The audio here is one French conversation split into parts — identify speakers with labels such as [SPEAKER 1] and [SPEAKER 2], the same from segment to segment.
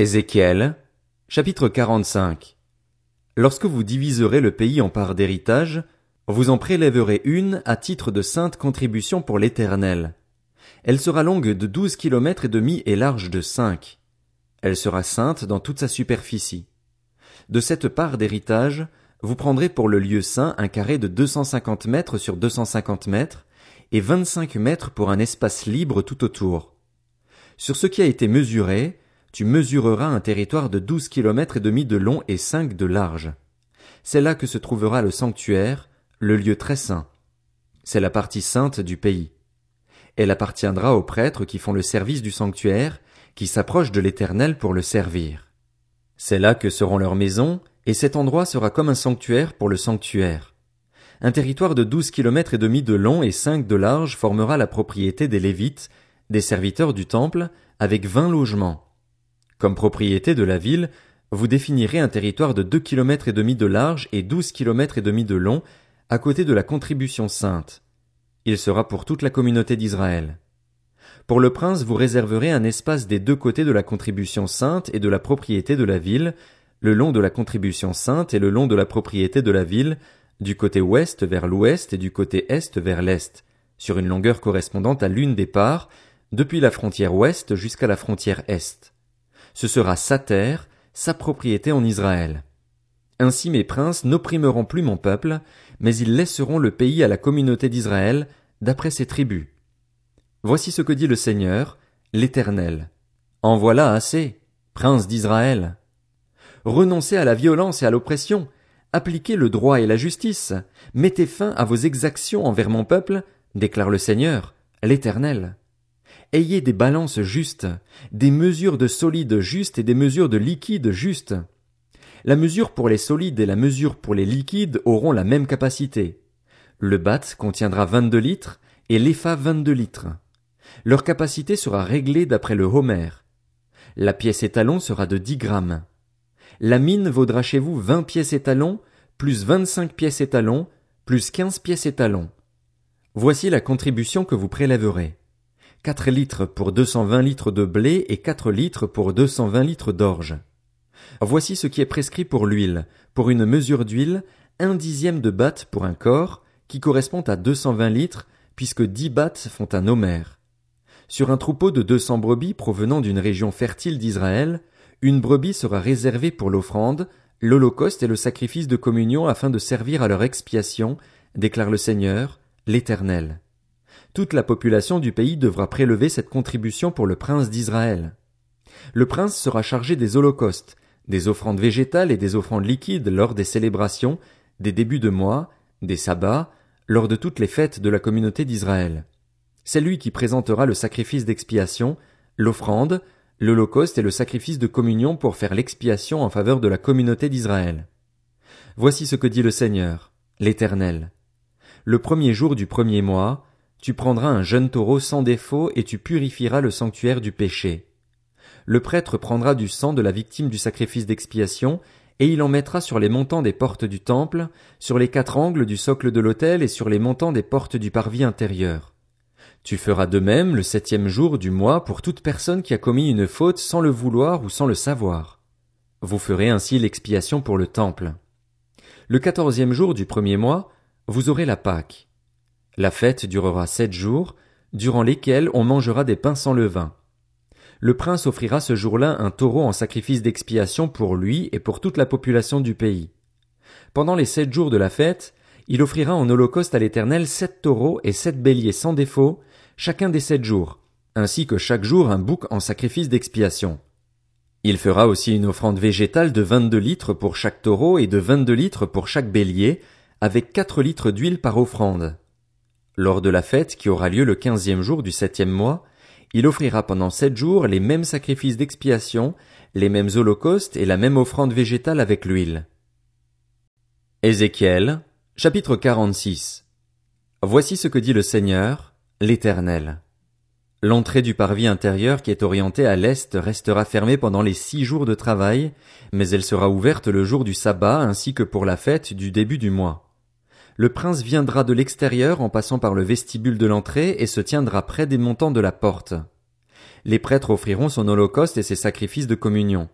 [SPEAKER 1] Ézéchiel, chapitre 45. Lorsque vous diviserez le pays en parts d'héritage, vous en prélèverez une à titre de sainte contribution pour l'éternel. Elle sera longue de douze kilomètres et demi et large de cinq. Elle sera sainte dans toute sa superficie. De cette part d'héritage, vous prendrez pour le lieu saint un carré de deux cent cinquante mètres sur deux cent cinquante mètres, et vingt-cinq mètres pour un espace libre tout autour. Sur ce qui a été mesuré, tu mesureras un territoire de douze kilomètres et demi de long et cinq de large. C'est là que se trouvera le sanctuaire, le lieu très saint. C'est la partie sainte du pays. Elle appartiendra aux prêtres qui font le service du sanctuaire, qui s'approchent de l'Éternel pour le servir. C'est là que seront leurs maisons, et cet endroit sera comme un sanctuaire pour le sanctuaire. Un territoire de douze kilomètres et demi de long et cinq de large formera la propriété des Lévites, des serviteurs du temple, avec vingt logements. Comme propriété de la ville, vous définirez un territoire de deux kilomètres et demi de large et douze kilomètres et demi de long, à côté de la contribution sainte. Il sera pour toute la communauté d'Israël. Pour le prince, vous réserverez un espace des deux côtés de la contribution sainte et de la propriété de la ville, le long de la contribution sainte et le long de la propriété de la ville, du côté ouest vers l'ouest et du côté est vers l'est, sur une longueur correspondante à l'une des parts, depuis la frontière ouest jusqu'à la frontière est ce sera sa terre, sa propriété en Israël. Ainsi mes princes n'opprimeront plus mon peuple, mais ils laisseront le pays à la communauté d'Israël, d'après ses tribus. Voici ce que dit le Seigneur, l'Éternel. En voilà assez, princes d'Israël. Renoncez à la violence et à l'oppression, appliquez le droit et la justice, mettez fin à vos exactions envers mon peuple, déclare le Seigneur, l'Éternel. Ayez des balances justes, des mesures de solides justes et des mesures de liquides justes. La mesure pour les solides et la mesure pour les liquides auront la même capacité. Le bat contiendra 22 litres et l'EFA 22 litres. Leur capacité sera réglée d'après le Homer. La pièce étalon sera de 10 grammes. La mine vaudra chez vous 20 pièces étalons, plus 25 pièces étalons, plus 15 pièces étalons. Voici la contribution que vous prélèverez. 4 litres pour 220 litres de blé et 4 litres pour 220 litres d'orge. Voici ce qui est prescrit pour l'huile. Pour une mesure d'huile, un dixième de batte pour un corps, qui correspond à 220 litres, puisque 10 battes font un homère. Sur un troupeau de 200 brebis provenant d'une région fertile d'Israël, une brebis sera réservée pour l'offrande, l'holocauste et le sacrifice de communion afin de servir à leur expiation, déclare le Seigneur, l'Éternel toute la population du pays devra prélever cette contribution pour le prince d'Israël. Le prince sera chargé des holocaustes, des offrandes végétales et des offrandes liquides lors des célébrations, des débuts de mois, des sabbats, lors de toutes les fêtes de la communauté d'Israël. C'est lui qui présentera le sacrifice d'expiation, l'offrande, l'holocauste et le sacrifice de communion pour faire l'expiation en faveur de la communauté d'Israël. Voici ce que dit le Seigneur, l'Éternel. Le premier jour du premier mois, tu prendras un jeune taureau sans défaut et tu purifieras le sanctuaire du péché. Le prêtre prendra du sang de la victime du sacrifice d'expiation, et il en mettra sur les montants des portes du temple, sur les quatre angles du socle de l'autel et sur les montants des portes du parvis intérieur. Tu feras de même le septième jour du mois pour toute personne qui a commis une faute sans le vouloir ou sans le savoir. Vous ferez ainsi l'expiation pour le temple. Le quatorzième jour du premier mois, vous aurez la Pâque. La fête durera sept jours, durant lesquels on mangera des pains sans levain. Le prince offrira ce jour-là un taureau en sacrifice d'expiation pour lui et pour toute la population du pays. Pendant les sept jours de la fête, il offrira en holocauste à l'Éternel sept taureaux et sept béliers sans défaut, chacun des sept jours, ainsi que chaque jour un bouc en sacrifice d'expiation. Il fera aussi une offrande végétale de vingt-deux litres pour chaque taureau et de vingt-deux litres pour chaque bélier, avec quatre litres d'huile par offrande. Lors de la fête qui aura lieu le quinzième jour du septième mois, il offrira pendant sept jours les mêmes sacrifices d'expiation, les mêmes holocaustes et la même offrande végétale avec l'huile. Ézéchiel, chapitre 46. Voici ce que dit le Seigneur, l'Éternel. L'entrée du parvis intérieur qui est orientée à l'est restera fermée pendant les six jours de travail, mais elle sera ouverte le jour du sabbat ainsi que pour la fête du début du mois le prince viendra de l'extérieur en passant par le vestibule de l'entrée et se tiendra près des montants de la porte. Les prêtres offriront son holocauste et ses sacrifices de communion.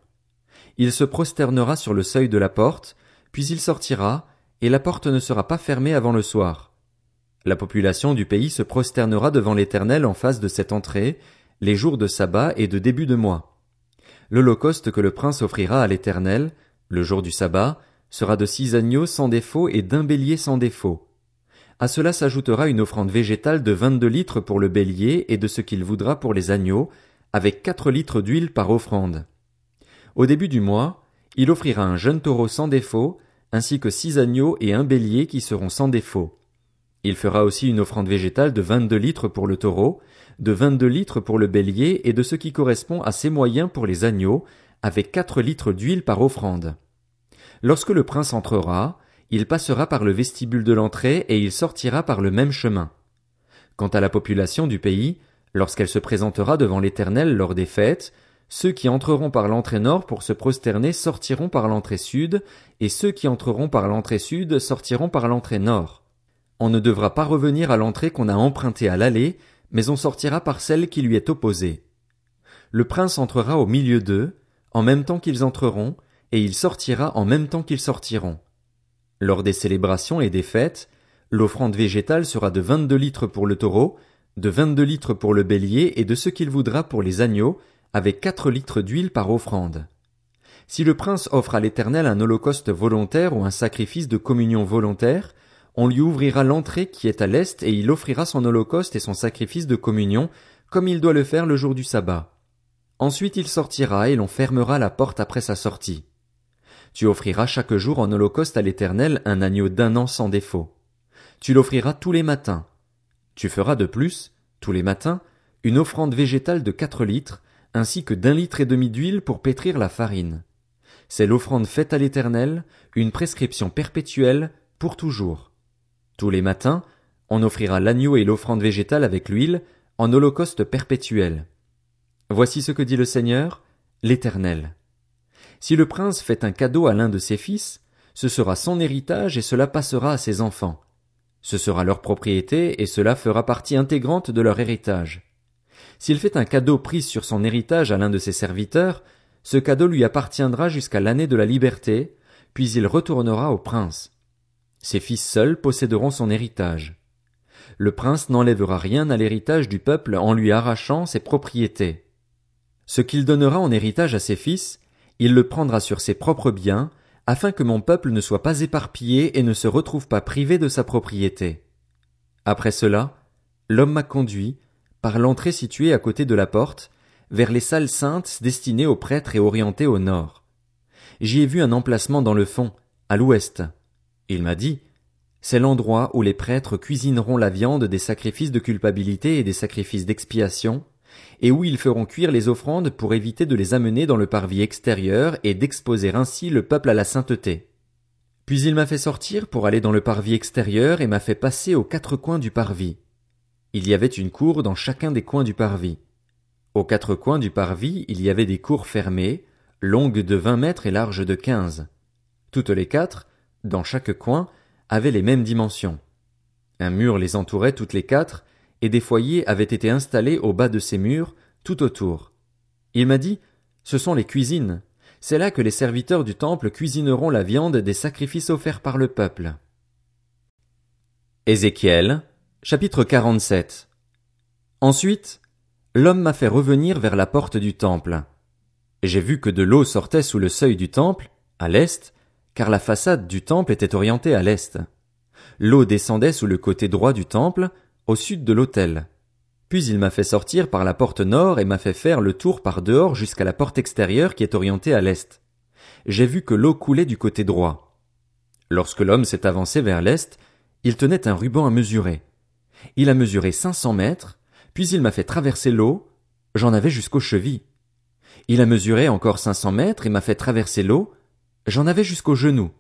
[SPEAKER 1] Il se prosternera sur le seuil de la porte, puis il sortira, et la porte ne sera pas fermée avant le soir. La population du pays se prosternera devant l'Éternel en face de cette entrée, les jours de sabbat et de début de mois. L'holocauste que le prince offrira à l'Éternel, le jour du sabbat, sera de six agneaux sans défaut et d'un bélier sans défaut. À cela s'ajoutera une offrande végétale de vingt-deux litres pour le bélier et de ce qu'il voudra pour les agneaux, avec quatre litres d'huile par offrande. Au début du mois, il offrira un jeune taureau sans défaut, ainsi que six agneaux et un bélier qui seront sans défaut. Il fera aussi une offrande végétale de vingt-deux litres pour le taureau, de vingt-deux litres pour le bélier et de ce qui correspond à ses moyens pour les agneaux, avec quatre litres d'huile par offrande. Lorsque le prince entrera, il passera par le vestibule de l'entrée et il sortira par le même chemin. Quant à la population du pays, lorsqu'elle se présentera devant l'Éternel lors des fêtes, ceux qui entreront par l'entrée nord pour se prosterner sortiront par l'entrée sud, et ceux qui entreront par l'entrée sud sortiront par l'entrée nord. On ne devra pas revenir à l'entrée qu'on a empruntée à l'allée, mais on sortira par celle qui lui est opposée. Le prince entrera au milieu d'eux, en même temps qu'ils entreront, et il sortira en même temps qu'ils sortiront. Lors des célébrations et des fêtes, l'offrande végétale sera de vingt-deux litres pour le taureau, de vingt-deux litres pour le bélier et de ce qu'il voudra pour les agneaux, avec quatre litres d'huile par offrande. Si le prince offre à l'Éternel un holocauste volontaire ou un sacrifice de communion volontaire, on lui ouvrira l'entrée qui est à l'est et il offrira son holocauste et son sacrifice de communion, comme il doit le faire le jour du sabbat. Ensuite il sortira et l'on fermera la porte après sa sortie. Tu offriras chaque jour en holocauste à l'Éternel un agneau d'un an sans défaut. Tu l'offriras tous les matins. Tu feras de plus, tous les matins, une offrande végétale de quatre litres, ainsi que d'un litre et demi d'huile pour pétrir la farine. C'est l'offrande faite à l'Éternel, une prescription perpétuelle, pour toujours. Tous les matins, on offrira l'agneau et l'offrande végétale avec l'huile, en holocauste perpétuel. Voici ce que dit le Seigneur, l'Éternel. Si le prince fait un cadeau à l'un de ses fils, ce sera son héritage et cela passera à ses enfants. Ce sera leur propriété et cela fera partie intégrante de leur héritage. S'il fait un cadeau pris sur son héritage à l'un de ses serviteurs, ce cadeau lui appartiendra jusqu'à l'année de la liberté, puis il retournera au prince. Ses fils seuls posséderont son héritage. Le prince n'enlèvera rien à l'héritage du peuple en lui arrachant ses propriétés. Ce qu'il donnera en héritage à ses fils, il le prendra sur ses propres biens, afin que mon peuple ne soit pas éparpillé et ne se retrouve pas privé de sa propriété. Après cela, l'homme m'a conduit, par l'entrée située à côté de la porte, vers les salles saintes destinées aux prêtres et orientées au nord. J'y ai vu un emplacement dans le fond, à l'ouest. Il m'a dit, c'est l'endroit où les prêtres cuisineront la viande des sacrifices de culpabilité et des sacrifices d'expiation, et où ils feront cuire les offrandes pour éviter de les amener dans le parvis extérieur et d'exposer ainsi le peuple à la sainteté. Puis il m'a fait sortir pour aller dans le parvis extérieur et m'a fait passer aux quatre coins du parvis. Il y avait une cour dans chacun des coins du parvis. Aux quatre coins du parvis, il y avait des cours fermées, longues de vingt mètres et larges de quinze. Toutes les quatre, dans chaque coin, avaient les mêmes dimensions. Un mur les entourait toutes les quatre, et des foyers avaient été installés au bas de ces murs, tout autour. Il m'a dit, ce sont les cuisines. C'est là que les serviteurs du temple cuisineront la viande des sacrifices offerts par le peuple. Ézéchiel, chapitre 47. Ensuite, l'homme m'a fait revenir vers la porte du temple. J'ai vu que de l'eau sortait sous le seuil du temple, à l'est, car la façade du temple était orientée à l'est. L'eau descendait sous le côté droit du temple, au sud de l'autel. Puis il m'a fait sortir par la porte nord et m'a fait faire le tour par dehors jusqu'à la porte extérieure qui est orientée à l'est. J'ai vu que l'eau coulait du côté droit. Lorsque l'homme s'est avancé vers l'est, il tenait un ruban à mesurer. Il a mesuré cinq cents mètres, puis il m'a fait traverser l'eau, j'en avais jusqu'aux chevilles. Il a mesuré encore cinq cents mètres et m'a fait traverser l'eau, j'en avais jusqu'aux genoux.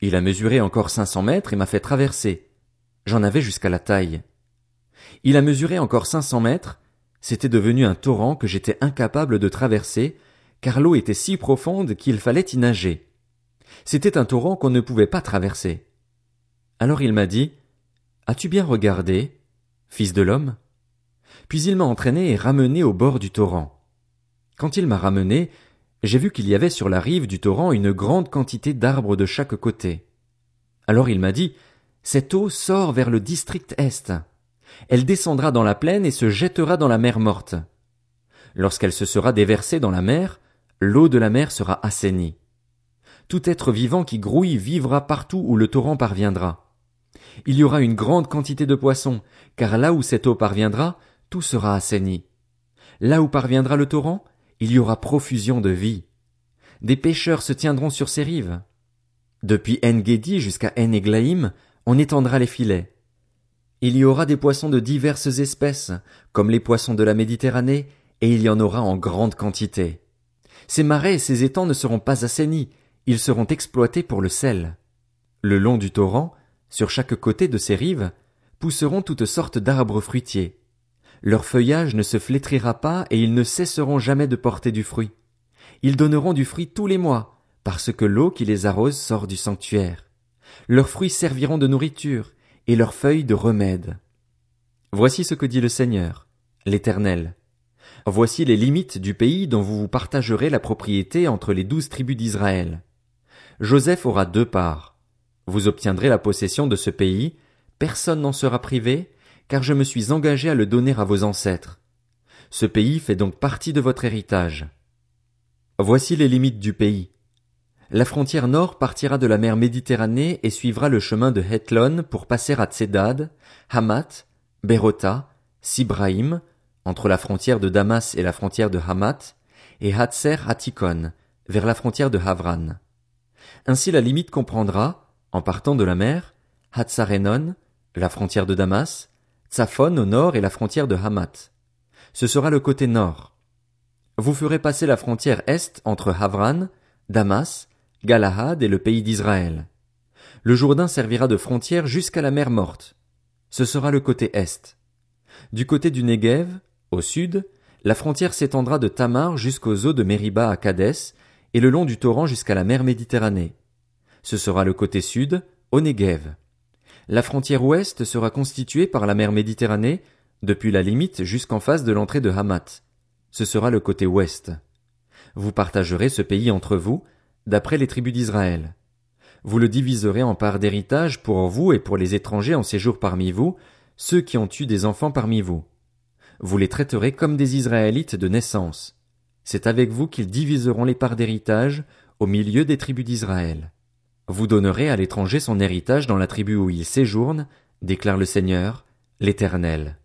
[SPEAKER 1] Il a mesuré encore cinq cents mètres et m'a fait traverser. J'en avais jusqu'à la taille. Il a mesuré encore cinq cents mètres, c'était devenu un torrent que j'étais incapable de traverser, car l'eau était si profonde qu'il fallait y nager. C'était un torrent qu'on ne pouvait pas traverser. Alors il m'a dit, As-tu bien regardé, fils de l'homme? Puis il m'a entraîné et ramené au bord du torrent. Quand il m'a ramené, j'ai vu qu'il y avait sur la rive du torrent une grande quantité d'arbres de chaque côté. Alors il m'a dit, Cette eau sort vers le district est. Elle descendra dans la plaine et se jettera dans la mer morte. Lorsqu'elle se sera déversée dans la mer, l'eau de la mer sera assainie. Tout être vivant qui grouille vivra partout où le torrent parviendra. Il y aura une grande quantité de poissons, car là où cette eau parviendra, tout sera assaini. Là où parviendra le torrent, il y aura profusion de vie. Des pêcheurs se tiendront sur ces rives. Depuis En-Gedi jusqu'à En-Eglaïm, on étendra les filets. Il y aura des poissons de diverses espèces, comme les poissons de la Méditerranée, et il y en aura en grande quantité. Ces marais et ces étangs ne seront pas assainis, ils seront exploités pour le sel. Le long du torrent, sur chaque côté de ces rives, pousseront toutes sortes d'arbres fruitiers. Leur feuillage ne se flétrira pas et ils ne cesseront jamais de porter du fruit. Ils donneront du fruit tous les mois, parce que l'eau qui les arrose sort du sanctuaire. Leurs fruits serviront de nourriture, et leurs feuilles de remède. Voici ce que dit le Seigneur, l'Éternel. Voici les limites du pays dont vous vous partagerez la propriété entre les douze tribus d'Israël. Joseph aura deux parts. Vous obtiendrez la possession de ce pays, personne n'en sera privé, car je me suis engagé à le donner à vos ancêtres. Ce pays fait donc partie de votre héritage. Voici les limites du pays. La frontière nord partira de la mer Méditerranée et suivra le chemin de Hethlon pour passer à Tsedad, Hamat, Berota, Sibraïm, entre la frontière de Damas et la frontière de Hamat, et Hatzer Hatikon, vers la frontière de Havran. Ainsi la limite comprendra, en partant de la mer, Hatzarenon, la frontière de Damas, Tsaphon au nord et la frontière de Hamat. Ce sera le côté nord. Vous ferez passer la frontière est entre Havran, Damas, Galahad et le pays d'Israël. Le Jourdain servira de frontière jusqu'à la mer morte. Ce sera le côté est. Du côté du Negev, au sud, la frontière s'étendra de Tamar jusqu'aux eaux de Mériba à Kadès et le long du torrent jusqu'à la mer Méditerranée. Ce sera le côté sud, au Negev. La frontière ouest sera constituée par la mer Méditerranée, depuis la limite jusqu'en face de l'entrée de Hamat. Ce sera le côté ouest. Vous partagerez ce pays entre vous, d'après les tribus d'Israël. Vous le diviserez en parts d'héritage pour vous et pour les étrangers en séjour parmi vous, ceux qui ont eu des enfants parmi vous. Vous les traiterez comme des Israélites de naissance. C'est avec vous qu'ils diviseront les parts d'héritage au milieu des tribus d'Israël. Vous donnerez à l'étranger son héritage dans la tribu où il séjourne, déclare le Seigneur, l'Éternel.